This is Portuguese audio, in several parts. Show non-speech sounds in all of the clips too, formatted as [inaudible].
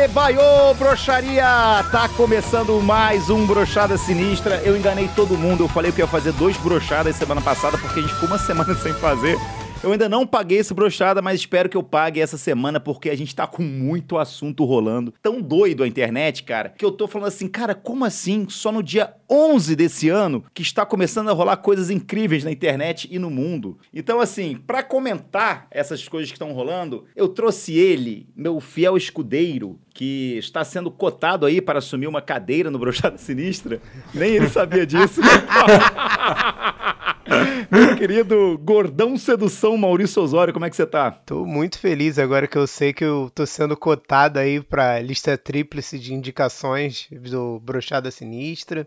Date Baiô, broxaria! Tá começando mais um Brochada Sinistra. Eu enganei todo mundo, eu falei que ia fazer dois brochadas semana passada porque a gente ficou uma semana [laughs] sem fazer. Eu ainda não paguei esse brochada, mas espero que eu pague essa semana porque a gente tá com muito assunto rolando. Tão doido a internet, cara, que eu tô falando assim, cara, como assim? Só no dia 11 desse ano que está começando a rolar coisas incríveis na internet e no mundo. Então, assim, para comentar essas coisas que estão rolando, eu trouxe ele, meu fiel escudeiro, que está sendo cotado aí para assumir uma cadeira no Brochada Sinistra. Nem ele sabia disso. [laughs] [laughs] Meu querido gordão sedução Maurício Osório, como é que você tá? Tô muito feliz agora que eu sei que eu tô sendo cotado aí pra lista tríplice de indicações do Brochada Sinistra.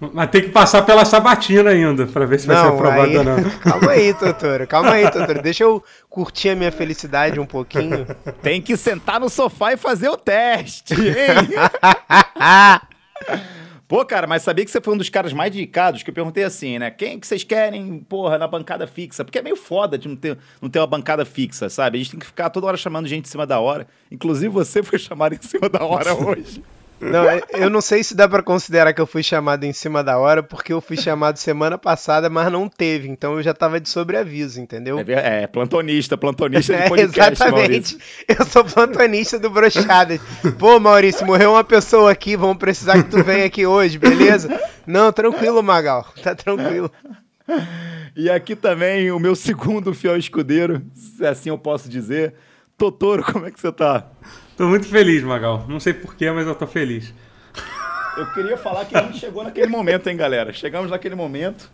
Mas tem que passar pela sabatina ainda, pra ver se vai ser aprovado aí... ou não. [laughs] Calma aí, doutor. Calma aí, doutor. Deixa eu curtir a minha felicidade um pouquinho. Tem que sentar no sofá e fazer o teste, hein? [laughs] Pô, cara, mas sabia que você foi um dos caras mais dedicados que eu perguntei assim, né? Quem que vocês querem, porra, na bancada fixa? Porque é meio foda de não ter, não ter uma bancada fixa, sabe? A gente tem que ficar toda hora chamando gente em cima da hora. Inclusive você [laughs] foi chamado em cima da hora [laughs] hoje. Não, é, eu não sei se dá para considerar que eu fui chamado em cima da hora, porque eu fui chamado semana passada, mas não teve, então eu já tava de sobreaviso, entendeu? É, é plantonista, plantonista de [laughs] podcast, é, Exatamente, Maurício. eu sou plantonista do Brochadas. Pô, Maurício, morreu uma pessoa aqui, vamos precisar que tu venha aqui hoje, beleza? Não, tranquilo, Magal, tá tranquilo. [laughs] E aqui também o meu segundo fiel escudeiro, se assim eu posso dizer. Totoro, como é que você tá? Tô muito feliz, Magal. Não sei porquê, mas eu tô feliz. Eu queria falar que a gente chegou naquele momento, hein, galera? Chegamos naquele momento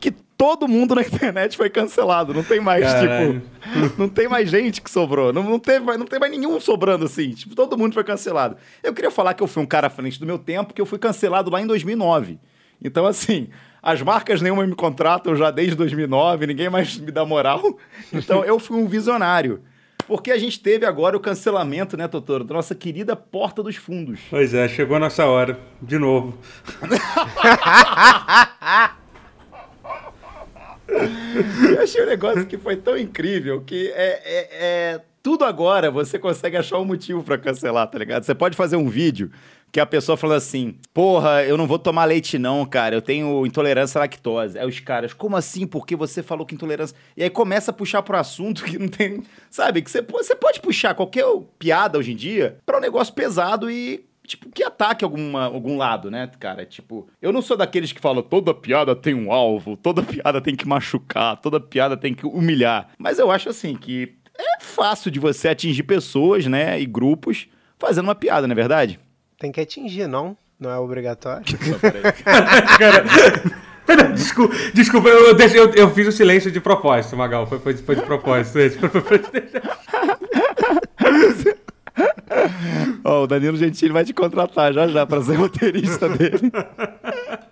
que todo mundo na internet foi cancelado. Não tem mais, Caralho. tipo. Não tem mais gente que sobrou. Não, não, teve, não tem mais nenhum sobrando assim. Tipo, todo mundo foi cancelado. Eu queria falar que eu fui um cara à frente do meu tempo, que eu fui cancelado lá em 2009. Então, assim, as marcas nenhuma me contratam já desde 2009, ninguém mais me dá moral. Então, eu fui um visionário. Porque a gente teve agora o cancelamento, né, Totoro, da nossa querida Porta dos Fundos. Pois é, chegou a nossa hora, de novo. [laughs] Eu achei um negócio que foi tão incrível que é, é, é tudo agora você consegue achar um motivo para cancelar, tá ligado? Você pode fazer um vídeo que a pessoa fala assim: Porra, eu não vou tomar leite, não, cara. Eu tenho intolerância à lactose. Aí os caras, como assim? Porque você falou que intolerância. E aí começa a puxar pro assunto que não tem. Sabe? Que você, você pode puxar qualquer piada hoje em dia pra um negócio pesado e tipo, que ataque alguma, algum lado, né, cara? Tipo, eu não sou daqueles que falam toda piada tem um alvo, toda piada tem que machucar, toda piada tem que humilhar. Mas eu acho assim que é fácil de você atingir pessoas, né, e grupos fazendo uma piada, não é verdade? Tem que atingir, não? Não é obrigatório. [laughs] Desculpa, desculpa eu, eu, eu, fiz o silêncio de propósito, Magal. Foi, foi, foi de propósito. oh, o Danilo Gentili vai te contratar já já para ser roteirista dele. [laughs]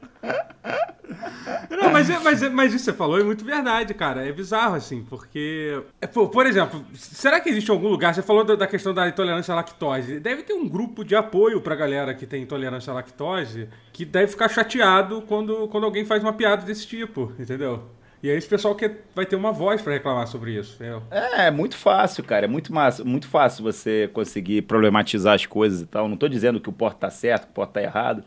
Não, mas, é, mas, é, mas isso que você falou é muito verdade, cara. É bizarro, assim, porque. É, por, por exemplo, será que existe algum lugar? Você falou da, questão da intolerância à lactose. Deve ter um grupo de apoio pra galera que tem intolerância à lactose que deve ficar chateado quando, quando alguém faz uma piada desse tipo, entendeu? E aí esse pessoal que vai ter uma voz para reclamar sobre isso. É, é muito fácil, cara. É muito, massa, muito fácil você conseguir problematizar as coisas e tal. Não tô dizendo que o porto tá certo, que o porto tá errado.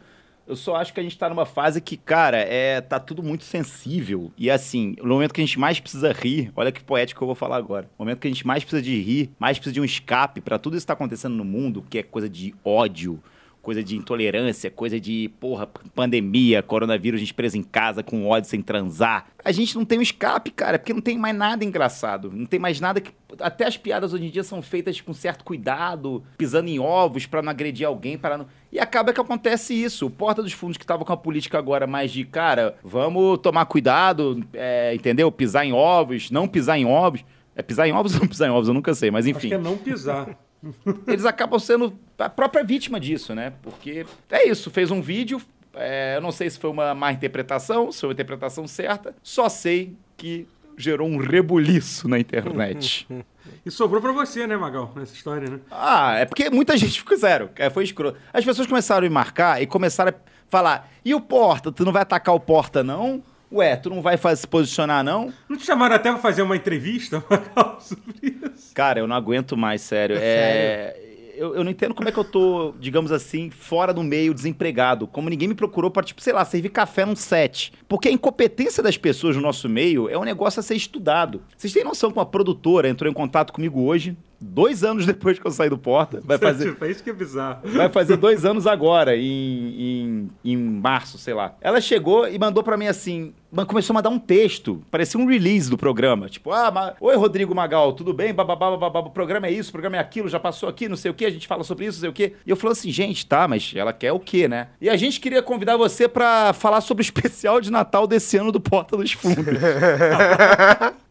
Eu só acho que a gente tá numa fase que, cara, é, tá tudo muito sensível. E assim, no momento que a gente mais precisa rir, olha que poético que eu vou falar agora. No momento que a gente mais precisa de rir, mais precisa de um escape para tudo isso que tá acontecendo no mundo, que é coisa de ódio, coisa de intolerância, coisa de, porra, pandemia, coronavírus, a gente preso em casa com ódio sem transar. A gente não tem um escape, cara, porque não tem mais nada engraçado. Não tem mais nada que. Até as piadas hoje em dia são feitas com certo cuidado, pisando em ovos para não agredir alguém, para não. E acaba que acontece isso. O Porta dos Fundos que tava com a política agora mais de, cara, vamos tomar cuidado, é, entendeu? Pisar em ovos, não pisar em ovos. É pisar em ovos ou não pisar em ovos? Eu nunca sei, mas enfim. Acho que é não pisar [laughs] eles acabam sendo a própria vítima disso, né? Porque é isso, fez um vídeo, é, eu não sei se foi uma má interpretação, se foi uma interpretação certa, só sei que gerou um rebuliço na internet. [laughs] E sobrou pra você, né, Magal, nessa história, né? Ah, é porque muita gente ficou zero, é, foi escroto. As pessoas começaram a me marcar e começaram a falar, e o Porta, tu não vai atacar o Porta, não? Ué, tu não vai fazer, se posicionar, não? Não te chamaram até pra fazer uma entrevista [laughs] sobre isso? Cara, eu não aguento mais, sério. É. é eu, eu não entendo como é que eu tô, digamos assim, fora do meio, desempregado. Como ninguém me procurou pra, tipo, sei lá, servir café num set. Porque a incompetência das pessoas no nosso meio é um negócio a ser estudado. Vocês têm noção que uma produtora entrou em contato comigo hoje, dois anos [laughs] depois que eu saí do Porta. Vai fazer, É isso que é bizarro. vai fazer dois anos agora, em, em, em março, sei lá. Ela chegou e mandou pra mim assim. Começou a mandar um texto, parecia um release do programa. Tipo, ah, ma- oi Rodrigo Magal, tudo bem? Bababá, bababá, o programa é isso, o programa é aquilo, já passou aqui, não sei o que, a gente fala sobre isso, não sei o que. E eu falo assim, gente, tá, mas ela quer o quê, né? E a gente queria convidar você pra falar sobre o especial de Natal desse ano do Porta dos Fundos. [laughs]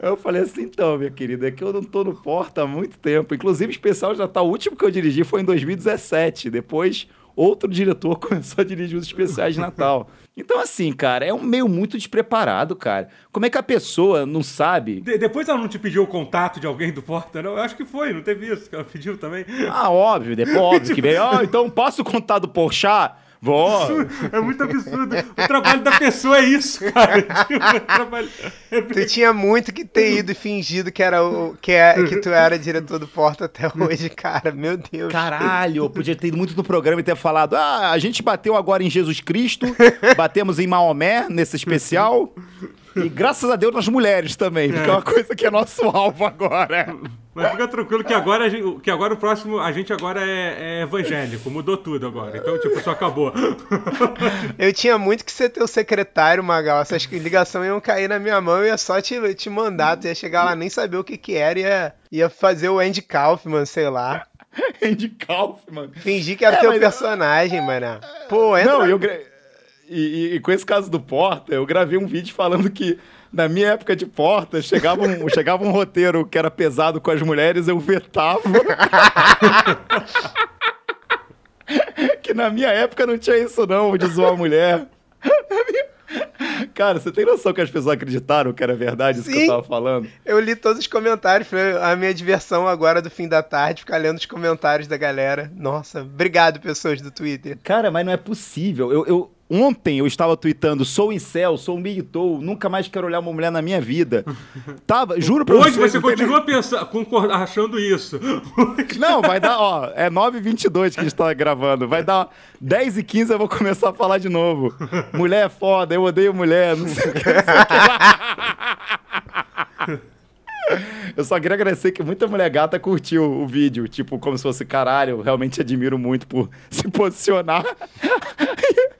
Eu falei assim, então, minha querida, é que eu não tô no Porta há muito tempo. Inclusive, o especial de Natal, o último que eu dirigi foi em 2017. Depois, outro diretor [laughs] começou a dirigir os especiais de Natal. Então, assim, cara, é um meio muito despreparado, cara. Como é que a pessoa não sabe? De- depois ela não te pediu o contato de alguém do Porta, não? Eu acho que foi, não teve isso que ela pediu também. Ah, óbvio, depois óbvio que [laughs] veio. Ah, então posso contar do Porchat? Vou. É muito absurdo. O trabalho da pessoa é isso, cara. Tipo, o trabalho- Tu tinha muito que ter ido e fingido que, era o, que, é, que tu era diretor do Porta até hoje, cara. Meu Deus. Caralho, eu podia ter ido muito no programa e ter falado: ah, a gente bateu agora em Jesus Cristo, batemos em Maomé nesse especial. E graças a Deus nas mulheres também, porque é uma coisa que é nosso alvo agora. Mas fica tranquilo que agora, a gente- que agora o próximo, a gente agora é, é evangélico, mudou tudo agora. Então, tipo, isso acabou. [laughs] Eu tinha muito que ser teu secretário, Magal. Essas ligações iam cair na minha mão, eu ia só te, te mandar. Tu ia chegar lá, nem saber o que que era, ia, ia fazer o Andy Kaufman, sei lá. [laughs] Andy Kaufman. Fingir que era É, teu personagem, mano. Pô, entra. Não, eu. E, e- e com esse caso do Porta, eu gravei um vídeo falando que. Na minha época de porta, chegava um, [laughs] chegava um roteiro que era pesado com as mulheres, eu vetava. [laughs] que na minha época não tinha isso não, de zoar a mulher. Cara, você tem noção que as pessoas acreditaram que era verdade isso que Sim. eu tava falando? Eu li todos os comentários, foi a minha diversão agora do fim da tarde, ficar lendo os comentários da galera. Nossa, obrigado, pessoas do Twitter. Cara, mas não é possível. Eu, eu- ontem eu estava tweetando, sou incel, sou um migtou, nunca mais quero olhar uma mulher na minha vida. [laughs] Tava, juro pra Hoje você tem continua pensando, concordando, achando isso. nem- [laughs] Não, vai dar, ó, é 9h22 que a gente tá gravando. Vai dar 10h15 eu vou começar a falar de novo. Mulher é foda, eu odeio mulher, não sei o que. Não sei o que. Eu só queria agradecer que muita mulher gata curtiu o vídeo, tipo, como se fosse caralho, eu realmente admiro muito por se posicionar,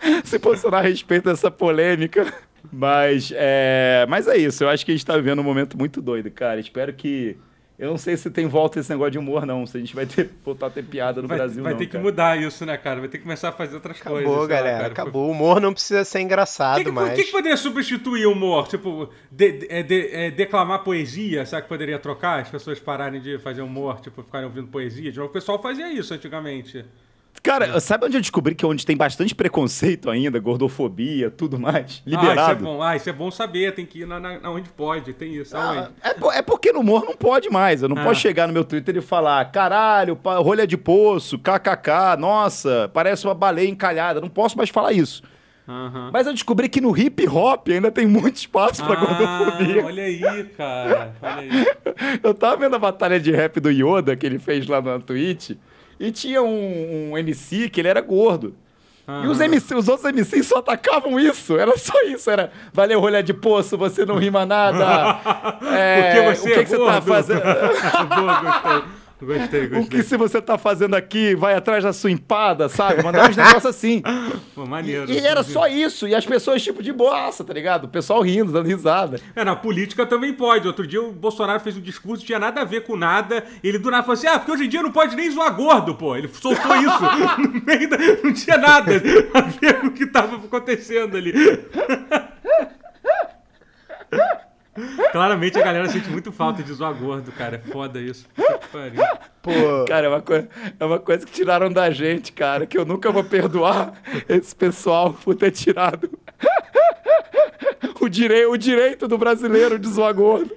[laughs] se posicionar a respeito dessa polêmica. Mas é, mas é isso, eu acho que a gente tá vivendo um momento muito doido, cara. Espero que. Eu não sei se tem volta esse negócio de humor, não. Se a gente vai ter, voltar a ter piada no Vai, Brasil, vai não. ter que cara. mudar isso, né, cara? Vai ter que começar a fazer outras coisas. Acabou, sei lá, galera, cara. acabou. O humor não precisa ser O engraçado que, que, mais. que que poderia substituir o humor? Tipo, de- de- é, de- é, declamar poesia? Será que poderia trocar? As pessoas pararem de fazer humor, tipo, ficarem ouvindo poesia? De novo, o pessoal fazia isso antigamente. Cara, sabe onde eu descobri que é onde tem bastante preconceito ainda, gordofobia, tudo mais? Ah, isso é Liberado. bom. Ah, isso é bom saber. Tem que ir na, na- onde pode. Tem isso. Ah, é, é porque no humor não pode mais. Eu não Ah. posso chegar no meu Twitter e falar, caralho, rolha de poço, kkk, nossa, parece uma baleia encalhada. Não posso mais falar isso. Aham. Mas eu descobri que no hip hop ainda tem muito espaço pra gordofobia. Ah, olha aí, cara. Olha aí. [laughs] Eu tava vendo a batalha de rap do Yoda que ele fez lá na Twitch. E tinha um, um MC que ele era gordo. E os. MC, os outros MCs só atacavam isso. Era só isso. Era valeu, rolha de poço, você não rima nada. [laughs] É, Porque você o que, é que você tá fazendo? [laughs] Boa, gostei. Gostei, O gostei. que se você tá fazendo aqui, vai atrás da sua empada, sabe? Mandar uns negócios assim. [laughs] Pô, maneiro. E era só isso. E as pessoas, tipo, de boaça, tá ligado? O pessoal rindo, dando risada. É, na política também pode. Outro dia o Bolsonaro fez um discurso tinha nada a ver com nada. E ele do nada falou assim: ah, porque hoje em dia não pode nem zoar gordo, pô. Ele soltou isso [laughs] no meio da. Não tinha nada a ver com o que tava acontecendo ali. [laughs] Claramente a galera sente muito falta de zoar gordo, cara. É foda isso. Puta que pariu. Pô, Cara, é uma, coi- é uma coisa que tiraram da gente, cara, que eu nunca vou perdoar esse pessoal por ter tirado [laughs] o, direi o direito do brasileiro de zoar gordo.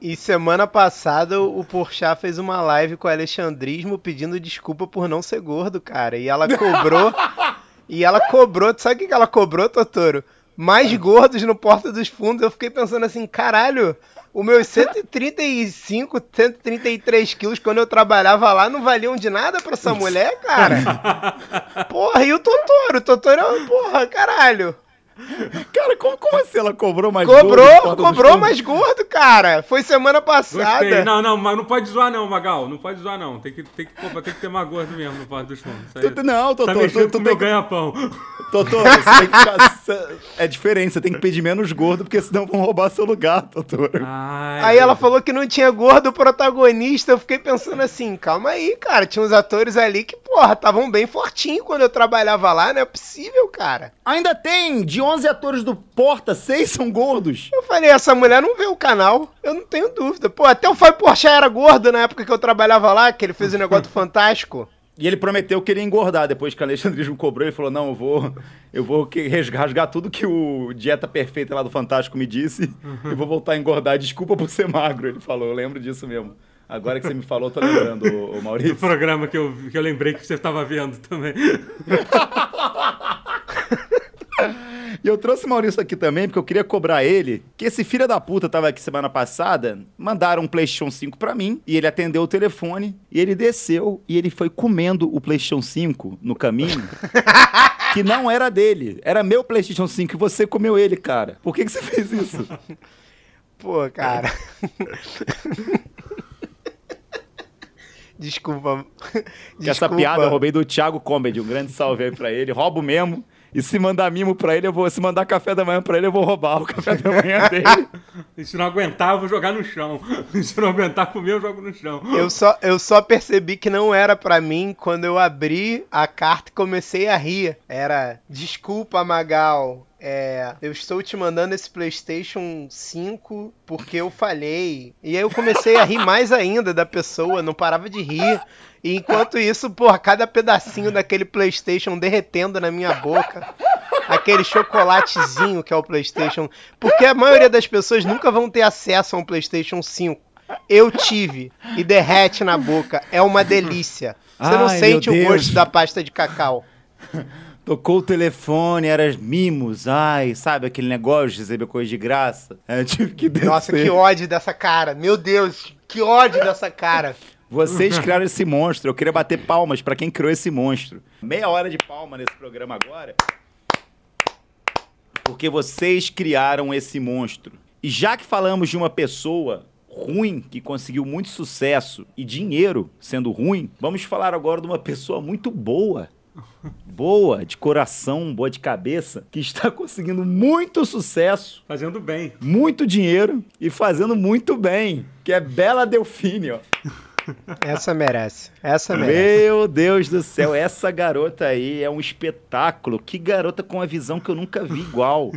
e semana passada o Porchat fez uma live com o Alexandrismo pedindo desculpa por não ser gordo, cara. E ela cobrou. [laughs] e ela cobrou. Sabe o que que ela cobrou, Totoro? Mais gordos no Porta dos Fundos. Eu fiquei pensando assim, caralho, os meus 135, 133 quilos quando eu trabalhava lá não valiam de nada pra essa mulher, cara. [laughs] Porra, e o Totoro? O Totoro é uma porra, caralho. [laughs] Cara, como, como assim ela cobrou mais cobrou, gordo? Cobrou, cobrou mais gordo, cara. Foi semana passada. Gostei. Não, não, mas não pode zoar não, Magal. Não pode zoar não. Tem que, tem que, tem que ter mais gordo mesmo no Porto dos Fundos. Não, Totô. Tá mexendo tu, tu, com meu ganha-pão. Totô, você tem que ficar, [laughs] É diferente, você tem que pedir menos gordo, porque senão vão roubar seu lugar, Totô. Aí ela falou que não tinha gordo protagonista. Eu fiquei pensando assim, calma aí, cara. Tinha uns atores ali que, porra, estavam bem fortinhos quando eu trabalhava lá. Não é possível, cara. Ainda tem de 11 atores do Porta, 6 são gordos. Eu falei, essa mulher não vê o canal. Eu não tenho dúvida. Pô, até o Fábio Porchat era gordo na época que eu trabalhava lá, que ele fez o um negócio fantástico. E ele prometeu que ele ia engordar depois que o Alexandrismo cobrou. Ele falou: Não, eu vou, eu vou rasgar tudo que o Dieta Perfeita lá do Fantástico me disse uhum. e vou voltar a engordar. Desculpa por ser magro. Ele falou: Eu lembro disso mesmo. Agora que você me falou, eu tô lembrando, o Maurício. Do programa que eu, que eu lembrei que você estava vendo também. [laughs] E eu trouxe o Maurício aqui também, porque eu queria cobrar ele, que esse filho da puta tava aqui semana passada, mandaram um PlayStation 5 para mim, e ele atendeu o telefone, e ele desceu, e ele foi comendo o PlayStation 5 no caminho. [laughs] que não era dele, era meu PlayStation 5 e você comeu ele, cara. Por que, que você fez isso? [laughs] Pô, cara. [laughs] Desculpa. Desculpa. Essa piada eu roubei do Thiago Comedy. Um grande salve aí pra ele. Roubo mesmo. E se mandar mimo pra ele, eu vou. Se mandar café da manhã pra ele, eu vou roubar o café da manhã dele. e [laughs] se não aguentar, eu vou jogar no chão. E [laughs] se não aguentar comer, eu jogo no chão. Eu só, eu só percebi que não era pra mim quando eu abri a carta e comecei a rir. Era desculpa, Magal. É, eu estou te mandando esse PlayStation 5 porque eu falhei. E aí eu comecei a rir [laughs] mais ainda da pessoa, não parava de rir. E enquanto isso, porra, cada pedacinho daquele PlayStation derretendo na minha boca. Aquele chocolatezinho que é o PlayStation. Porque a maioria das pessoas nunca vão ter acesso a um PlayStation 5. Eu tive e derrete na boca. É uma delícia. Você Ai, não sente o gosto da pasta de cacau. [laughs] Tocou o telefone, era mimos. Ai, sabe aquele negócio de receber coisa de graça? É, tive que descer. Nossa, que ódio dessa cara. Meu Deus, que ódio dessa cara. Vocês criaram esse monstro. Eu queria bater palmas para quem criou esse monstro. Meia hora de palma nesse programa agora. Porque vocês criaram esse monstro. E já que falamos de uma pessoa ruim que conseguiu muito sucesso e dinheiro sendo ruim, vamos falar agora de uma pessoa muito boa. Boa, de coração, boa de cabeça, que está [laughs] conseguindo muito sucesso. Fazendo bem. Muito dinheiro e fazendo muito bem. Que é Bela Delfine, ó. [laughs] Essa merece. Essa merece. Meu Deus do céu, essa garota aí é um espetáculo. Que garota com uma visão que eu nunca vi igual.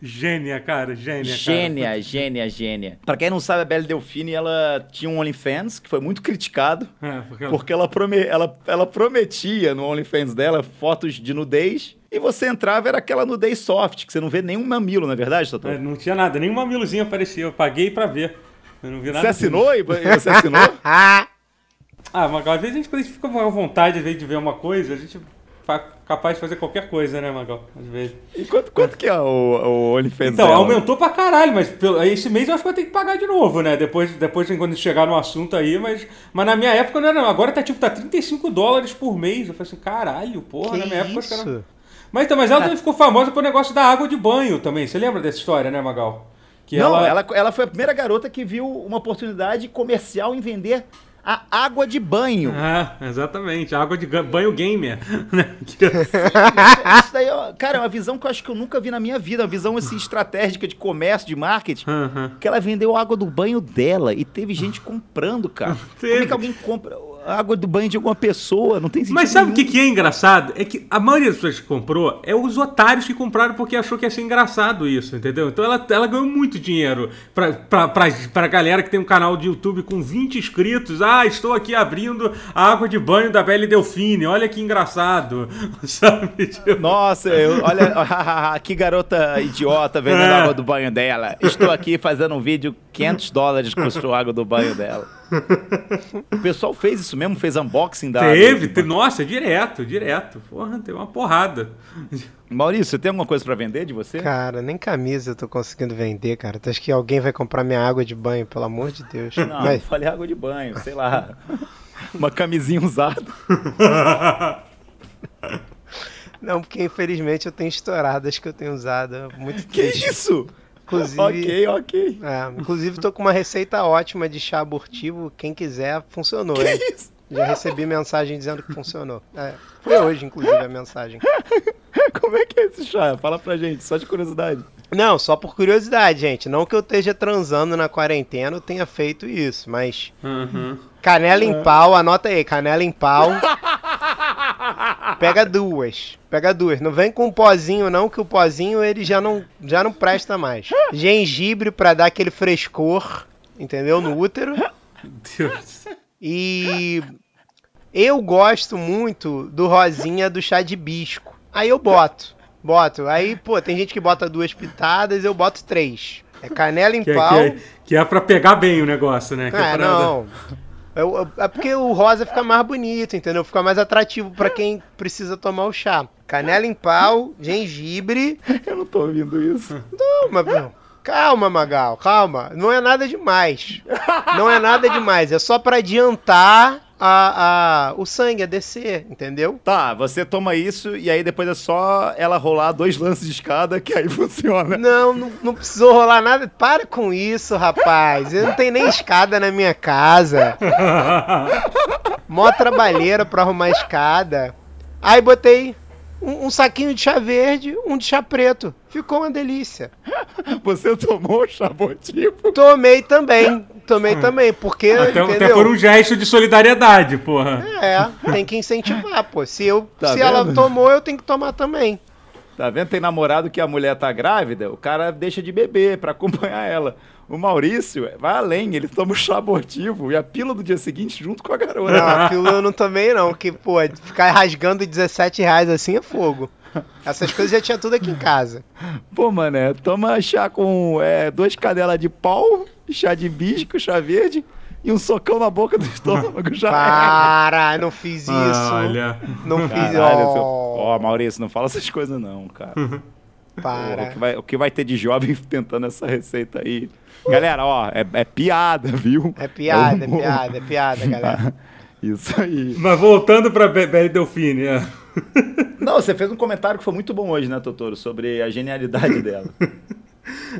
Gênia, cara, gênia. Gênia, cara. gênia, gênia. Pra quem não sabe, a Belle Delfine, ela tinha um OnlyFans que foi muito criticado. É, porque, ela... porque ela, prome... ela, ela prometia no OnlyFans dela fotos de nudez. E você entrava, era aquela nudez soft, que você não vê nenhum mamilo, na é verdade, doutor? É, não tinha nada, nenhum mamilozinho aparecia. Eu paguei pra ver. Eu não vi nada. Você assinou e você assinou? [laughs] ah, mas às vezes a gente, quando a gente fica com vontade, às vezes, de ver uma coisa, a gente capaz de fazer qualquer coisa, né, Magal? Às vezes. E quanto, quanto que é o, o OnlyFans Então, dela? aumentou pra caralho, mas pelo, esse mês eu acho que vai ter que pagar de novo, né? Depois, depois quando chegar no assunto aí, mas, mas na minha época não era não. Agora tá tipo, tá 35 dólares por mês. Eu falei assim, caralho, porra, que na minha isso? época era... Mas, então, mas ela ah. também ficou famosa pelo negócio da água de banho também. Você lembra dessa história, né, Magal? Que não, ela... ela... Ela, foi a primeira garota que viu uma oportunidade comercial em vender a água de banho. Ah, exatamente. A água de banho gamer. [laughs] Né? Isso daí, cara, é uma visão que eu acho que eu nunca vi na minha vida. Uma visão assim, estratégica de comércio, de marketing. Que ela vendeu a água do banho dela e teve gente comprando, cara. Teve. [laughs] Como é que alguém compra? Água do banho de alguma pessoa, não tem sentido. Mas sabe o que, que é engraçado? É que a maioria das pessoas que comprou é os otários que compraram porque achou que ia ser engraçado isso, entendeu? Então ela, ela ganhou muito dinheiro pra, pra, pra, pra galera que tem um canal de YouTube com 20 inscritos. Ah, estou aqui abrindo a água de banho da Belle Delfine, olha que engraçado. [laughs] Sabe? Tipo... Nossa, eu, olha [laughs] que garota idiota vendendo é. água do banho dela. Estou aqui fazendo um vídeo, 500 dólares custou a água do banho dela. [laughs] o pessoal fez isso mesmo, fez unboxing da. Teve, teve nossa, direto, direto. Porra, teve uma porrada. [laughs] Maurício, você tem alguma coisa para vender de você? Cara, nem camisa eu tô conseguindo vender, cara. Tu acha que alguém vai comprar minha água de banho, pelo amor de Deus? Não, Mas... não falei água de banho, sei lá. [laughs] uma camisinha usada. Não, porque infelizmente eu tenho estouradas que eu tenho usado. Muito que triste. isso? Inclusive, ok, ok. É, inclusive, tô com uma receita ótima de chá abortivo. Quem quiser, funcionou. Que hein? isso? Já recebi mensagem dizendo que funcionou. É, foi hoje, inclusive, a mensagem. [laughs] Como é que é esse chá? Fala pra gente, só de curiosidade. Não, só por curiosidade, gente. Não que eu esteja transando na quarentena, eu tenha feito isso, mas. Uhum. Canela em pau, anota aí, canela em pau. [laughs] Pega duas. Pega duas. Não vem com um pozinho, não, que o pozinho ele já não, já não presta mais. Gengibre pra dar aquele frescor, entendeu? No útero. Deus. E eu gosto muito do rosinha do chá de bisco. Aí eu boto. Boto. Aí, pô, tem gente que bota duas pitadas, eu boto três. É canela em que, pau. Que é, que é pra pegar bem o negócio, né? Que é, é não. É, é porque o rosa fica mais bonito, entendeu? Fica mais atrativo para quem precisa tomar o chá. Canela em pau, gengibre. Eu não tô ouvindo isso. Não, mas. Calma, Magal, calma. Não é nada demais. Não é nada demais. É só para adiantar a, a, o sangue a descer, entendeu? Tá, você toma isso e aí depois é só ela rolar dois lances de escada que aí [laughs] funciona. Não, não, não precisou rolar nada. Para com isso, rapaz. Eu não tenho nem escada na minha casa. [laughs] Mó trabalheira pra arrumar escada. Aí botei um, um, saquinho de chá verde, um de chá preto. Ficou uma delícia. [laughs] Você tomou chá botivo? Tomei também. [laughs] Tomei também, porque. Até, até por um gesto de solidariedade, porra. É, tem que incentivar, pô. Se, eu, tá se ela tomou, eu tenho que tomar também. Tá vendo? Tem namorado que a mulher tá grávida, o cara deixa de beber para acompanhar ela. O Maurício vai além, ele toma o chá abortivo e a pílula do dia seguinte junto com a garota. Não, a pílula eu não tomei não, que, pô, ficar rasgando 17 reais assim é fogo. Essas coisas já tinha tudo aqui em casa. Pô, mané, toma chá com é, duas cadelas de pau, chá de bisco, chá verde e um socão na boca do estômago já. Para, não fiz isso. Olha. Não fiz isso. Ó, oh, Maurício, não fala essas coisas não, cara. [laughs] Para. O que, vai, o que vai ter de jovem [laughs] tentando essa receita aí? Galera, ó, é, é piada, viu? É piada, é, é piada, é piada, galera. [laughs] Isso aí. Mas voltando pra Belle Delfine, é. Não, você fez um comentário que foi muito bom hoje, né, Totoro? Sobre a genialidade dela.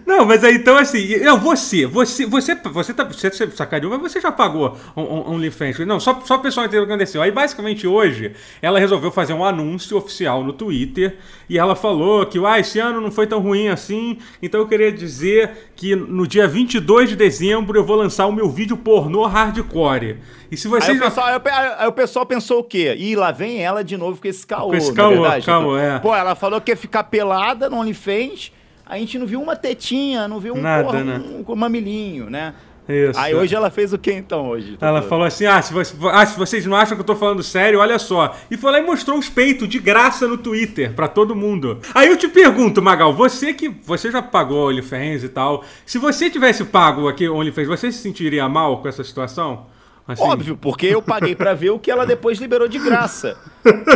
Não, mas aí então assim, não, você, você, você, você tá, você sacaneou, mas você já pagou um, um OnlyFans. Não, só, só o pessoal entendeu o que aconteceu. Aí basicamente hoje ela resolveu fazer um anúncio oficial no Twitter e ela falou que ah, esse ano não foi tão ruim assim, então eu queria dizer que no dia 22 de dezembro eu vou lançar o meu vídeo pornô hardcore. E se vocês. Aí o, pessoal, aí, aí o pessoal pensou o quê? Ih, lá vem ela de novo com esse caô. Com esse caô, verdade, caô, é. Pô, ela falou que ia ficar pelada no OnlyFans a gente não viu uma tetinha, não viu um, Nada, porra, né? um, um mamilinho, né? Isso. Aí hoje ela fez o que então hoje? Ela falou assim: ah se, você, ah, se vocês não acham que eu tô falando sério, olha só. E foi lá e mostrou os peitos de graça no Twitter para todo mundo. Aí eu te pergunto, Magal, você que você já pagou OnlyFans e tal, se você tivesse pago aqui OnlyFans, você se sentiria mal com essa situação? Assim. Óbvio, porque eu paguei para ver o que ela depois liberou de graça.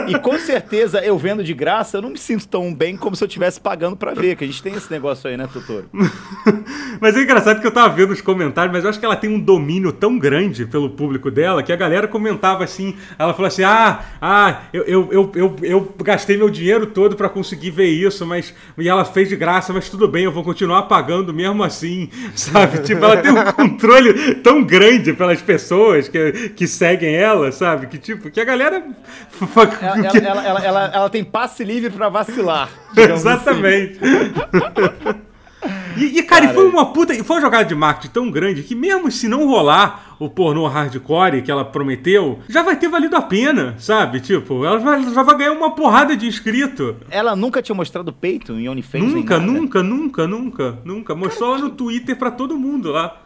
E com certeza, eu vendo de graça, eu não me sinto tão bem como se eu estivesse pagando para ver, que a gente tem esse negócio aí, né, Totoro? [laughs] mas é engraçado que eu tava vendo os comentários, mas eu acho que ela tem um domínio tão grande pelo público dela que a galera comentava assim, ela falou assim: ah, ah, eu, eu, eu, eu, eu gastei meu dinheiro todo para conseguir ver isso, mas. E ela fez de graça, mas tudo bem, eu vou continuar pagando mesmo assim, [laughs] sabe? tipo, ela tem um controle tão grande pelas pessoas pessoas que, que seguem ela, sabe? Que tipo, que a galera. Ela, [laughs] ela, ela, ela, ela tem passe livre para vacilar. [laughs] Assim. Exatamente. Assim. [laughs] E, e cara, cara, foi uma puta. Foi uma jogada de marketing tão grande que, mesmo se não rolar o pornô hardcore que ela prometeu, já vai ter valido a pena, sabe? Tipo, ela já, já vai ganhar uma porrada de inscrito. Ela nunca tinha mostrado peito em OnlyFans? Nunca, nunca, nunca, nunca, nunca. Mostrou cara, no Twitter pra todo mundo lá.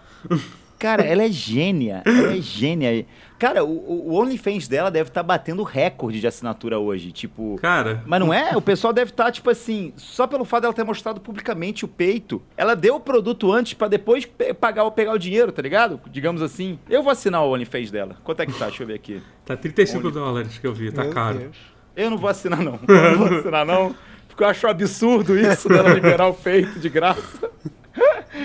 Cara, ela é gênia. Ela é gênia. Cara, o, o OnlyFans dela deve estar tá batendo recorde de assinatura hoje. Tipo. Cara. Mas não é? O pessoal deve estar, tá, tipo assim, só pelo fato dela ter mostrado publicamente o peito. Ela deu o produto antes para depois pagar ou pegar o dinheiro, tá ligado? Digamos assim. Eu vou assinar o OnlyFans dela. Quanto é que tá? Deixa eu ver aqui. Tá 35 Only... dólares que eu vi, tá Meu caro. Deus. Eu não vou assinar, não. Eu não vou assinar, não. Porque eu acho absurdo isso dela liberar o peito de graça.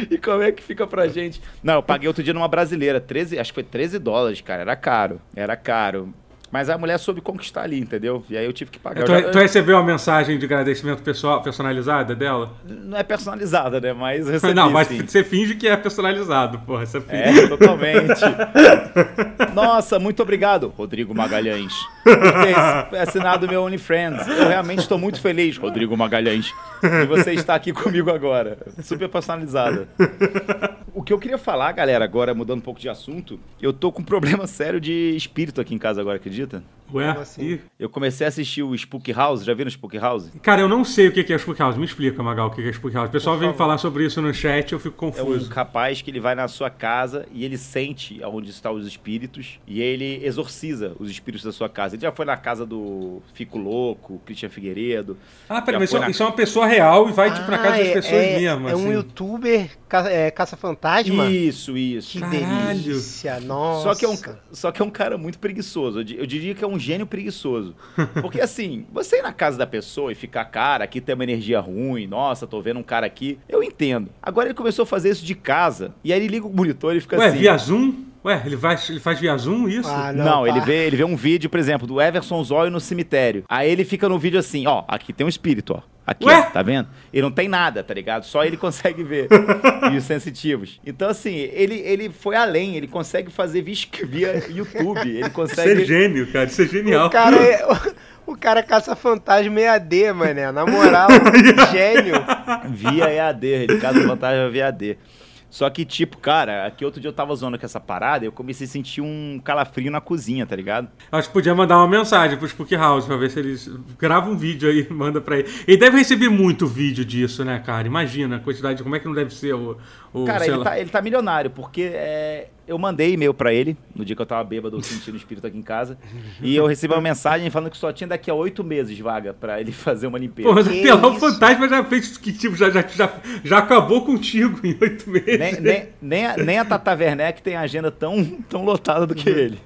[laughs] e como é que fica pra gente? Não, eu paguei outro dia numa brasileira, 13, acho que foi 13 dólares, cara. Era caro. Era caro. Mas a mulher soube conquistar ali, entendeu? E aí eu tive que pagar. Tu, já... tu recebeu uma mensagem de agradecimento pessoal, personalizada dela? Não é personalizada, né? Mas [laughs] recebi, Não, mas sim. você finge que é personalizado, porra. Você finge. É, totalmente. [laughs] Nossa, muito obrigado, Rodrigo Magalhães, [laughs] por ter assinado meu OnlyFriends. Eu realmente estou muito feliz, Rodrigo Magalhães, de você estar aqui comigo agora. Super personalizada. O que eu queria falar, galera, agora mudando um pouco de assunto, eu tô com um problema sério de espírito aqui em casa agora, acredita? Ué? Assim? Eu comecei a assistir o Spook House, já viram o Spook House? Cara, eu não sei o que é o Spook House. Me explica, Magal, o que é o Spook House. O pessoal vem falar sobre isso no chat, eu fico confuso. É um rapaz que ele vai na sua casa e ele sente onde estão os espíritos e ele exorciza os espíritos da sua casa. Ele já foi na casa do Fico Louco, Christian Figueiredo. Ah, peraí, mas isso, na... isso, é uma pessoa real e vai tipo, ah, na casa é, das pessoas é, mesmo. É assim. um youtuber ca é, caça-fantasma? Isso, isso. Que Caralho. delícia, nossa. Só que, é um, só que é um cara muito preguiçoso. Eu diria que é um gênio preguiçoso. [laughs] Porque assim, você ir na casa da pessoa e ficar, cara, aqui tem uma energia ruim, nossa, tô vendo um cara aqui, eu entendo. Agora ele começou a fazer isso de casa, e aí ele liga o monitor e fica Ué, assim. via Zoom? Ué, ele faz, ele faz via Zoom isso? Ah, não, não ele, vê, ele vê um vídeo, por exemplo, do Everson Zóio no cemitério. Aí ele fica no vídeo assim, ó, aqui tem um espírito, ó. Aqui, ó, tá vendo? Ele não tem nada, tá ligado? Só ele [laughs] consegue ver. [laughs] e os sensitivos. Então, assim, ele, ele foi além, ele consegue fazer via YouTube. Ele consegue. Isso é gênio, cara. Isso é genial. O cara é. [laughs] O cara caça fantasma EAD, mané. Na moral, gênio. Via EAD, ele caça fantasma via EAD. Só que, tipo, cara, aqui outro dia eu tava zoando com essa parada e eu comecei a sentir um calafrio na cozinha, tá ligado? Acho que podia mandar uma mensagem pro Spook House pra ver se eles gravam um vídeo aí [laughs] manda pra ele. Ele deve receber muito vídeo disso, né, cara? Imagina a quantidade, como é que não deve ser o. o cara, ele tá, ele tá milionário, porque é, eu mandei e-mail para ele, no dia que eu tava bêbado, sentindo o espírito aqui em casa. e eu recebi uma mensagem falando que só tinha daqui a oito meses vaga para ele [laughs] fazer uma limpeza. Pô, até lá o fantasma já fez que tipo, já, já, já, já acabou contigo em oito meses. Nem, nem, nem, a, nem a Tata Werneck tem agenda tão, tão lotada do que ele.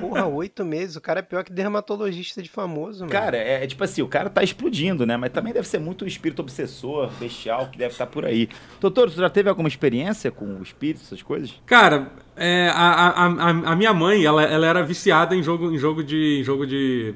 Porra, oito meses. O cara é pior que dermatologista de famoso, mano. Cara, é, é, tipo assim, o cara tá explodindo, né? Mas também deve ser muito o espírito obsessor, bestial, que deve estar tá por aí. Doutor, você já teve alguma experiência com o espírito, essas coisas? Cara, é, a, a, a, a, minha mãe, ela, ela era viciada em jogo, em jogo de. Em jogo de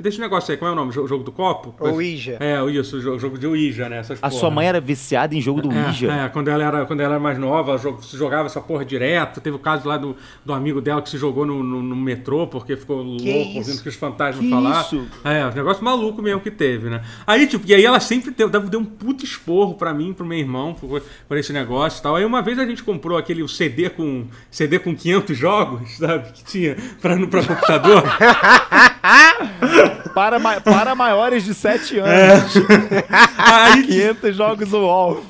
e deixa o negócio aí, como é o nome? O jogo do copo? O Ouija. É, isso, o jogo de Ouija, né? Essas a porra, sua mãe era viciada em jogo do é, Ouija? É, quando ela era, quando ela era mais nova, se jogava essa porra direto. Teve o caso lá do, do amigo dela que se jogou no, no, no metrô porque ficou que louco isso? ouvindo que os fantasmas que falar. Isso? É, um negócio maluco mesmo que teve, né? Aí, tipo, e aí ela sempre deu, deu um puto esporro pra mim, pro meu irmão, por, por esse negócio e tal. Aí uma vez a gente comprou aquele CD com CD com 500 jogos, [laughs] sabe? Que tinha pra, pra computador. [laughs] para, para maiores de 7 anos. É. [laughs] Aí, 500 jogos no UOL.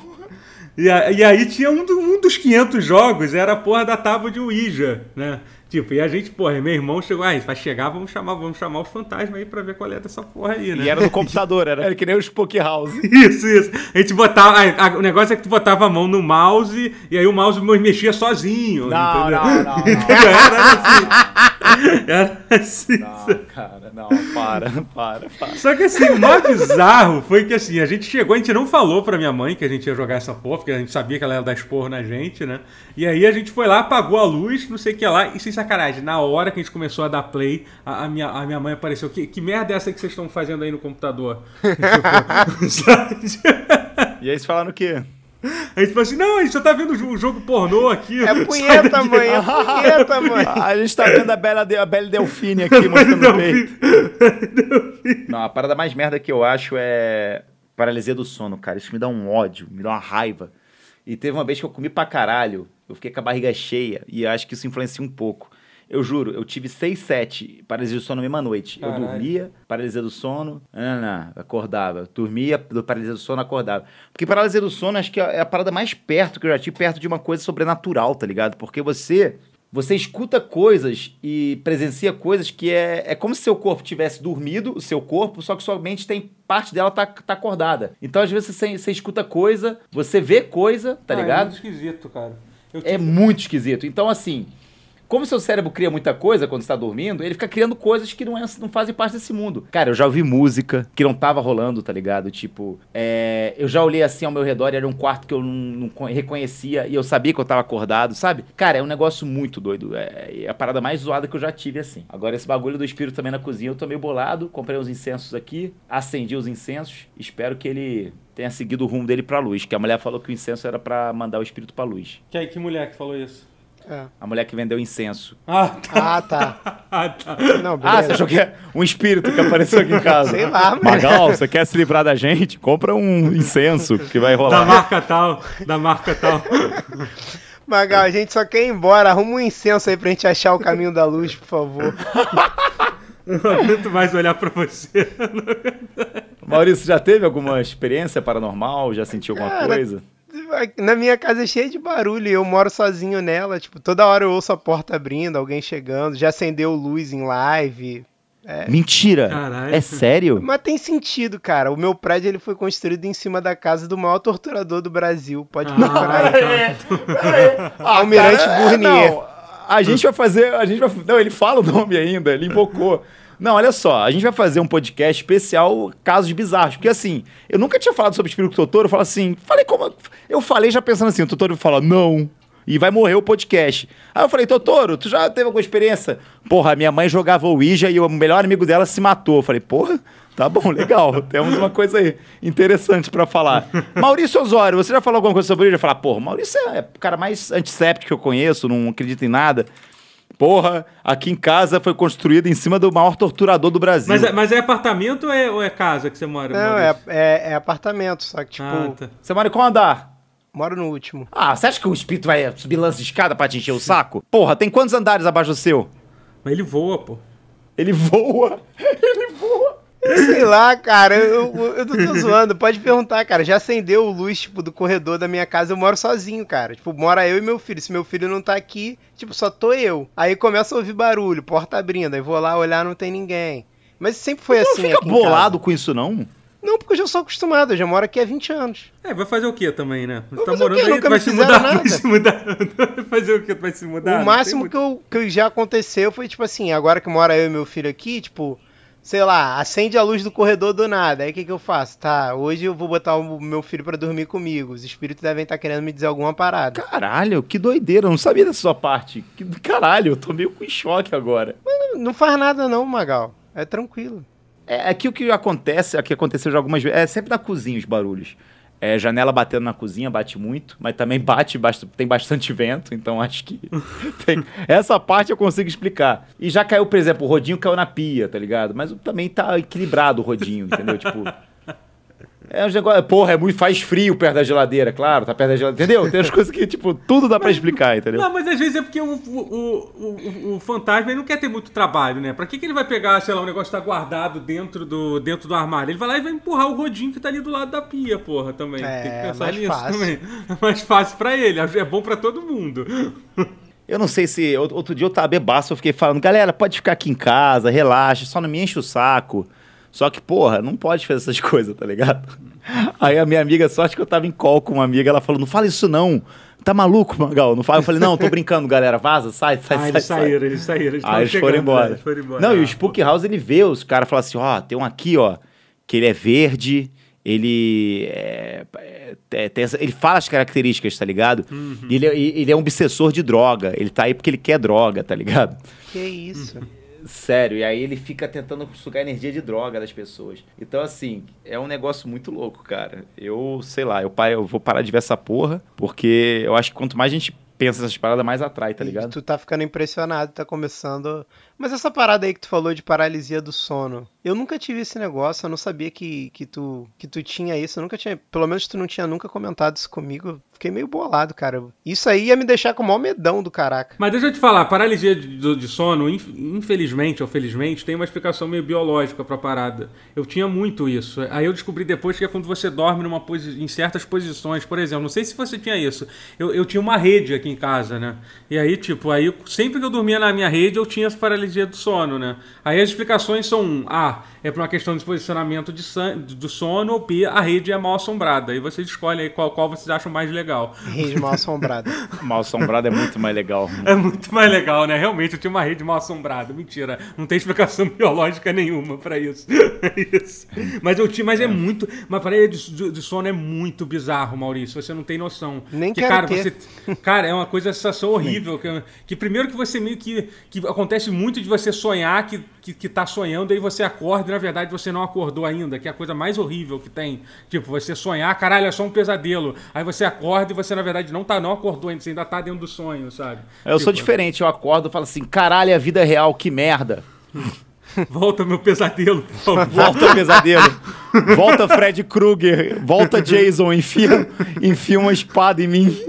E, e aí tinha um, do, um, dos 500 jogos, era a porra da tábua de Ouija, né? Tipo, e a gente, porra, meu irmão chegou, ah, vai chegar, vamos chamar, vamos chamar os fantasmas aí pra ver qual é dessa porra aí, né? E era no computador, era, era que nem o Spook House. [laughs] Isso, isso. A gente botava, a, a, o negócio é que tu botava a mão no mouse e aí o mouse mexia sozinho. Não, entendeu? não, não, não. [laughs] Era assim. [laughs] Era assim. Não, cara, não, para, [laughs] para, para. Só que assim, o mais bizarro foi que assim, a gente chegou, a gente não falou pra minha mãe que a gente ia jogar essa porra, porque a gente sabia que ela ia dar esporro na gente, né? E aí a gente foi lá, apagou a luz, não sei o que lá, e sem sacanagem, na hora que a gente começou a dar play, a, a minha, a minha mãe apareceu. Que, que merda é essa que vocês estão fazendo aí no computador? [laughs] e aí eles falaram o quê? [laughs] A gente falou assim, não, a gente só tá vendo o jogo pornô aqui. É [laughs] punheta, mãe, é punheta, mãe. [laughs] A gente tá vendo a Bela, a Bela Delfine aqui mostrando o peito. Não, a parada mais merda que eu acho é paralisia do sono, cara. Isso me dá um ódio, me dá uma raiva. E teve uma vez que eu comi pra caralho, eu fiquei com a barriga cheia, e acho que isso influencia um pouco. Eu juro, eu tive 6, 7 paralisia do sono na mesma noite. Caralho. Eu dormia, paralisia do sono, não, não, não, acordava. Dormia, do paralisia do sono, acordava. Porque paralisia do sono acho que é a parada mais perto que eu já tive, perto de uma coisa sobrenatural, tá ligado? Porque você você escuta coisas e presencia coisas que é, é como se seu corpo tivesse dormido, o seu corpo, só que sua mente tem parte dela tá, tá acordada. Então, às vezes, você, você escuta coisa, você vê coisa, tá Ah, É ligado? muito esquisito, cara. Eu É muito esquisito. Então, assim, como seu cérebro cria muita coisa quando está dormindo, ele fica criando coisas que não, é- não fazem parte desse mundo. Cara, eu já ouvi música que não tava rolando, tá ligado? Tipo, é, eu já olhei assim ao meu redor e era um quarto que eu não, não co- reconhecia e eu sabia que eu tava acordado, sabe? Cara, é um negócio muito doido. É, é a parada mais zoada que eu já tive, assim. Agora, esse bagulho do espírito também na cozinha, eu tô meio bolado. Comprei uns incensos aqui, acendi os incensos. Espero que ele tenha seguido o rumo dele pra luz, que a mulher falou que o incenso era pra mandar o espírito pra luz. Que, que mulher que falou isso? É. A mulher que vendeu incenso. Ah, tá. Ah, tá. [laughs] Ah, tá. Não, Ah, você achou que é um espírito que apareceu aqui em casa? Sei lá, mano. Magal, você quer se livrar da gente? Compra um incenso que vai Da rolar. marca tal, da marca tal. Magal, a gente só quer ir embora. Arruma um incenso aí pra gente achar o caminho da luz, por favor. Não aguento mais olhar pra você. Maurício, já teve alguma experiência paranormal? Já sentiu alguma Cara, coisa? Na minha casa é cheia de barulho e eu moro sozinho nela. Tipo, toda hora eu ouço a porta abrindo, alguém chegando. Já acendeu luz em live. Mentira! Caralho. É sério? Mas tem sentido, cara. O meu prédio ele foi construído em cima da casa do maior torturador do Brasil. Pode procurar aí. [laughs] Almirante Cara, é, Burnier. não, a gente vai fazer. A gente vai, não, ele fala o nome ainda, ele invocou. Não, olha só, a gente vai fazer um podcast especial casos bizarros. Porque assim, eu nunca tinha falado sobre o espírito Totoro. Eu falo assim, falei como. Eu falei já pensando assim, o Totoro fala, não. E vai morrer o podcast. Aí eu falei, Totoro, tu já teve alguma experiência? Porra, minha mãe jogava Ouija e o melhor amigo dela se matou. Eu falei, porra, tá bom, [laughs] legal. Temos uma coisa aí interessante pra falar. [laughs] Maurício Osório, você já falou alguma coisa sobre ele? Eu falar, porra, Maurício é o cara mais antisséptico que eu conheço, não acredita em nada. Porra, aqui em casa foi construído em cima do maior torturador do Brasil. Mas, é- mas é apartamento ou é, ou é casa que você mora? Não, é, é, é apartamento, só que, tipo, Ah, tá. Você mora em qual andar? moro no último. Ah, você acha que o espírito vai subir lance de escada pra te encher o saco? Porra, tem quantos andares abaixo do seu? Mas ele voa, pô. Ele voa. Sei lá, cara, eu, eu, tô zoando. Pode perguntar, cara. Já acendeu luz, tipo, do corredor da minha casa. Eu moro sozinho, cara. Tipo, mora eu e meu filho. Se meu filho não tá aqui, tipo, só tô eu. Aí começa a ouvir barulho, porta abrindo. Aí vou lá olhar, não tem ninguém. Mas sempre foi Você assim. não fica bolado com isso, não? Não, porque eu já sou acostumado. Eu já moro aqui há 20 anos. É, vai fazer o quê também, né? Você tá morando aí, vai se mudar, [laughs] vai nada. se mudar. Vai fazer o quê? Tu vai se mudar? O máximo que, eu, que já aconteceu foi, tipo assim, agora que mora eu e meu filho aqui, tipo, sei lá, acende a luz do corredor do nada. Aí o que, que eu faço? Tá, hoje eu vou botar o meu filho pra dormir comigo. Os espíritos devem estar querendo me dizer alguma parada. Caralho, que doideira. Eu não sabia dessa sua parte. Que, caralho, eu tô meio com choque agora. Não faz nada não, Magal. É tranquilo. É, aqui o que acontece, o que aconteceu já algumas vezes, é sempre na cozinha os barulhos. É, janela batendo na cozinha bate muito, mas também bate, basta- tem bastante vento, então acho que [laughs] tem- essa parte eu consigo explicar. E já caiu, por exemplo, o rodinho caiu na pia, tá ligado? Mas também tá equilibrado o rodinho, entendeu? Tipo, é um negócio, porra, é muito, faz frio perto da geladeira, claro, tá perto da geladeira, entendeu? Tem as [laughs] coisas que, tipo, tudo dá pra explicar, entendeu? Não, mas às vezes é porque o, o, o, o- fantasma ele não quer ter muito trabalho, né? Pra que, que ele vai pegar, sei lá, um negócio que tá guardado dentro do, dentro do armário? Ele vai lá e vai empurrar o rodinho que tá ali do lado da pia, porra, também. É, Tem que pensar mais nisso fácil. também. É [laughs] mais fácil pra ele, é bom pra todo mundo. [laughs] Eu não sei se. out- Outro dia eu tava bebaço, eu fiquei falando, galera, pode ficar aqui em casa, relaxa, só não me enche o saco. Só que, porra, não pode fazer essas [laughs] coisas, tá ligado? Aí a minha amiga, acho que eu tava em call com uma amiga, ela falou, não fala isso não. Tá maluco, Magal? Não fala. Eu falei, não, tô brincando, galera, vaza, sai, sai, ah, sai. eles sai. saíram, eles saíram. Eles Aí tavam eles foram embora. né? Eles foram embora. Não, e o Ah, Spook House, ele vê os caras falam assim, ó, tem um aqui, ó, que ele é verde, ele é, é, é, tem essa- ele fala as características, tá ligado? Uhum. E ele, é- ele é um obsessor de droga, ele tá aí porque ele quer droga, tá ligado? Que isso? [laughs] Sério, e aí ele fica tentando sugar energia de droga das pessoas. Então, assim, é um negócio muito louco, cara. Eu, sei lá, eu, eu vou parar de ver essa porra, porque eu acho que quanto mais a gente pensa nessas paradas, mais atrai, tá E ligado? Tu tá ficando impressionado, tá começando. Mas essa parada aí que tu falou de paralisia do sono, Eu nunca tive esse negócio, eu não sabia que, que, tu, que tu tinha isso. Eu nunca tinha. Pelo menos tu não tinha nunca comentado isso comigo. Fiquei meio bolado, cara. Isso aí ia me deixar com o maior medão do caraca. Mas deixa eu te falar, paralisia de, de sono, infelizmente ou felizmente, tem uma explicação meio biológica pra parada. Eu tinha muito isso. Aí eu descobri depois que é quando você dorme numa em certas posições. Por exemplo, não sei se você tinha isso. Eu, eu tinha uma rede aqui em casa, né? E aí, tipo, aí sempre que eu dormia na minha rede, eu tinha essa paralisia do sono, né? Aí as explicações são: A, é por uma questão de posicionamento de do sono, ou B, a rede é mal assombrada. Aí você escolhe aí qual, qual vocês acham mais legal legal. Rede mal assombrada. [laughs] mal assombrada é muito mais legal. [laughs] É muito mais legal, né? Realmente, eu tinha uma rede mal assombrada. Mentira. Não tem explicação [laughs] biológica nenhuma para isso. É isso. Mas eu tinha, mas é, é muito. Mas para de, de sono é muito bizarro, Maurício. Você não tem noção. Nem que, cara, ter. você. Cara, é uma coisa sensação horrível. Que, que primeiro que você meio que. que acontece muito de você sonhar que, que, que tá sonhando, aí você acorda e na verdade você não acordou ainda, que é a coisa mais horrível que tem. Tipo, você sonhar, caralho, é só um pesadelo. Aí você acorda acorda e você, na verdade, não tá, não acordou ainda, você ainda tá dentro do sonho, sabe? Eu tipo, sou diferente, eu acordo e falo assim, caralho, a vida é real, que merda. [laughs] Volta meu pesadelo, por favor. [laughs] Volta pesadelo. Volta Fred Krueger. Volta Jason. Enfia, enfia uma espada em mim. [laughs]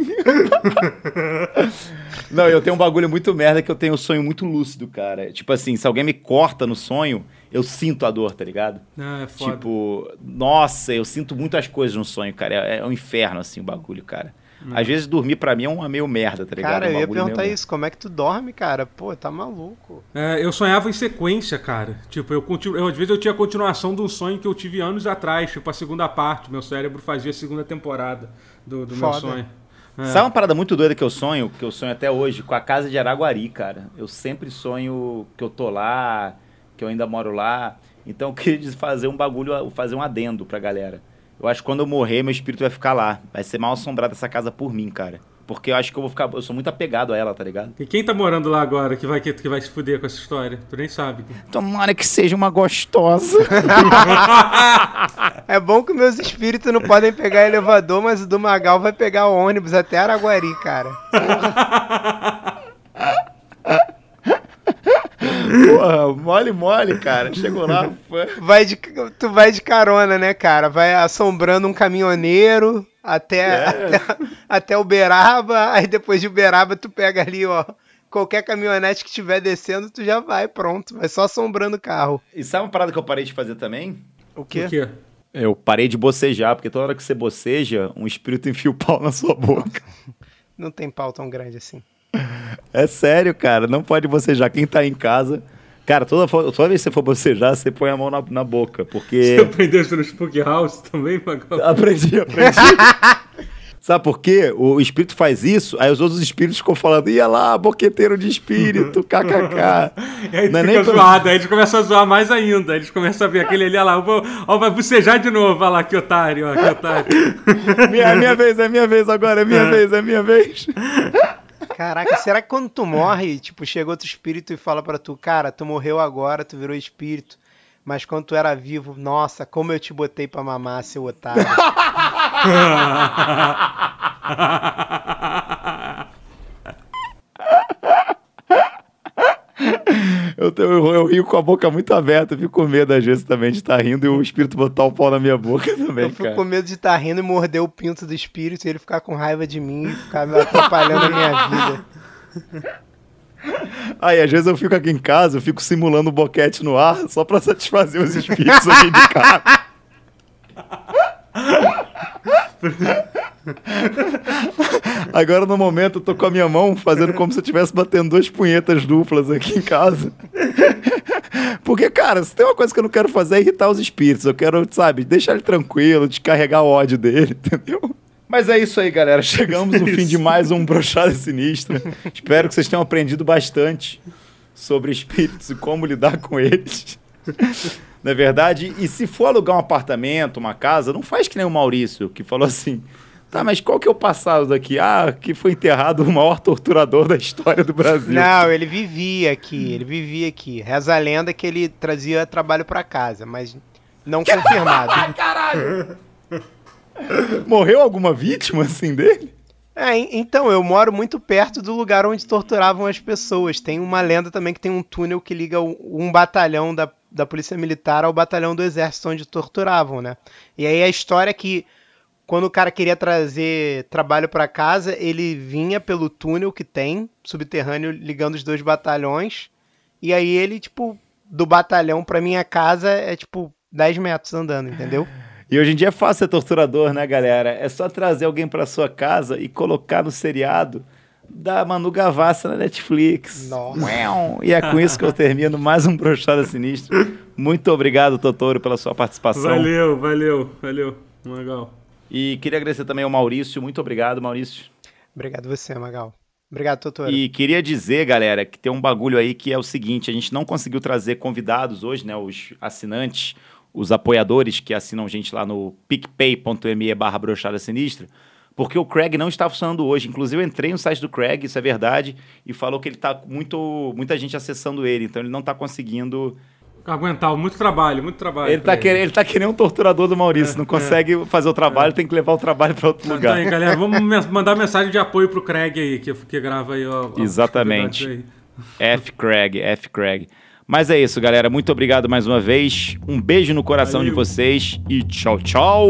Não, eu tenho um bagulho muito merda que eu tenho um sonho muito lúcido, cara. Tipo assim, se alguém me corta no sonho, eu sinto a dor, tá ligado? Ah, é foda. Tipo, nossa, eu sinto muitas coisas no sonho, cara. É, é um inferno, assim, o bagulho, cara. Hum. Às vezes dormir pra mim é uma meio merda, tá ligado? Cara, um eu ia perguntar isso, como é que tu dorme, cara? Pô, tá maluco. É, eu sonhava em sequência, cara. Tipo, eu, continu... eu às vezes eu tinha a continuação de um sonho que eu tive anos atrás, tipo a segunda parte. Meu cérebro fazia a segunda temporada do, do meu sonho. É. Sabe uma parada muito doida que eu sonho, que eu sonho até hoje, com a casa de Araguari, cara. Eu sempre sonho que eu tô lá, que eu ainda moro lá. Então eu [laughs] queria fazer um bagulho, fazer um adendo pra galera. Eu acho que quando eu morrer, meu espírito vai ficar lá. Vai ser mal assombrado essa casa por mim, cara. Porque eu acho que eu vou ficar. Eu sou muito apegado a ela, tá ligado? E quem tá morando lá agora que vai, que, que vai se fuder com essa história? Tu nem sabe. Tomara que seja uma gostosa. [laughs] é bom que meus espíritos não podem pegar elevador, mas o do Magal vai pegar o ônibus até Araguari, cara. Porra, mole, mole, cara. Chegou lá. Vai de, tu vai de carona, né, cara? Vai assombrando um caminhoneiro até, é. até, até Uberaba. Aí depois de Uberaba, tu pega ali, ó. Qualquer caminhonete que estiver descendo, tu já vai, pronto. Vai só assombrando o carro. E sabe uma parada que eu parei de fazer também? O quê? O quê? Eu parei de bocejar, porque toda hora que você boceja, um espírito enfia o pau na sua boca. Não tem pau tão grande assim. É sério, cara. Não pode bocejar. Quem tá em casa. Cara, toda, toda vez que você for bocejar, você põe a mão na, na boca, porque. Você aprendeu isso no Spook House também, Magal? Aprendi, [laughs] aprendi. Sabe por quê? O espírito faz isso, aí os outros espíritos ficam falando, ia lá, boqueteiro de espírito, kkk. e [laughs] aí não é nem zoado, aí eles começam a zoar mais ainda. Eles começam a ver aquele ali, olha lá, ó, ó, vai bocejar de novo, olha lá, que otário, ó, que otário. [laughs] minha, é minha vez, é minha vez agora, é minha é. vez, é minha vez. Caraca, será que quando tu morre, tipo, chega outro espírito e fala para tu, cara, tu morreu agora, tu virou espírito, mas quando tu era vivo, nossa, como eu te botei pra mamar, seu otário. [laughs] Eu, eu, eu, rio com a boca muito aberta, eu fico com medo às vezes também de estar tá rindo e o espírito botar o pau na minha boca [laughs] também, Eu fico cara. com medo de estar tá rindo e morder o pinto do espírito e ele ficar com raiva de mim e ficar me atrapalhando a minha vida. Aí, às vezes eu fico aqui em casa, eu fico simulando um boquete no ar só pra satisfazer os espíritos aqui de casa. [laughs] [laughs] Agora no momento eu tô com a minha mão fazendo como se eu estivesse batendo duas punhetas duplas aqui em casa. [laughs] Porque, cara, se tem uma coisa que eu não quero fazer é irritar os espíritos. Eu quero, sabe, deixar ele tranquilo, descarregar o ódio dele, [laughs] entendeu? Mas é isso aí, galera. Chegamos no fim de mais um Brochada Sinistra. Espero que vocês tenham aprendido bastante sobre espíritos e como lidar com eles. Não é verdade? E se for alugar um apartamento, uma casa, não faz que nem o Maurício, que falou assim: Tá, mas qual que é o passado daqui? Ah, que foi enterrado o maior torturador da história do Brasil. Não, ele vivia aqui, ele vivia aqui. Reza a lenda que ele trazia trabalho para casa, mas não confirmado. [laughs] Caralho! Morreu alguma vítima assim dele? É, então, eu moro muito perto do lugar onde torturavam as pessoas. Tem uma lenda também que tem um túnel que liga um batalhão da da polícia militar ao batalhão do exército onde torturavam, né? E aí a história é que quando o cara queria trazer trabalho para casa, ele vinha pelo túnel que tem subterrâneo ligando os dois batalhões. E aí ele, tipo, do batalhão pra minha casa é tipo 10 metros andando, entendeu? E hoje em dia é fácil ser torturador, né, galera? É só trazer alguém para sua casa e colocar no seriado da Manu Gavassa na Netflix. Nossa. E é com isso que eu termino mais um Brochada Sinistra. Muito obrigado, Totoro, pela sua participação. Valeu, valeu, valeu. Legal. E queria agradecer também ao Maurício. Muito obrigado, Maurício. Obrigado você, Magal. Obrigado, Totoro. E queria dizer, galera, que tem um bagulho aí que é o seguinte: a gente não conseguiu trazer convidados hoje, né? Os assinantes, os apoiadores que assinam a gente lá no picpay.me barra brochada sinistra, porque o Craig não está funcionando hoje. Inclusive, eu entrei no site do Craig, isso é verdade, e falou que ele tá muito. muita gente acessando ele, então ele não está conseguindo. Aguentar, muito trabalho, muito trabalho. Ele tá, querendo, ele tá que nem um torturador do Maurício, É, não consegue fazer o trabalho, tem que levar o trabalho para outro Então lugar. aí, galera, vamos mandar mensagem de apoio pro Craig aí, que, que grava aí, ó. [laughs] Exatamente. aí. F. Craig, F. Craig. Mas é isso, galera. Muito obrigado mais uma vez. Um beijo no coração Valeu. de vocês e tchau, tchau!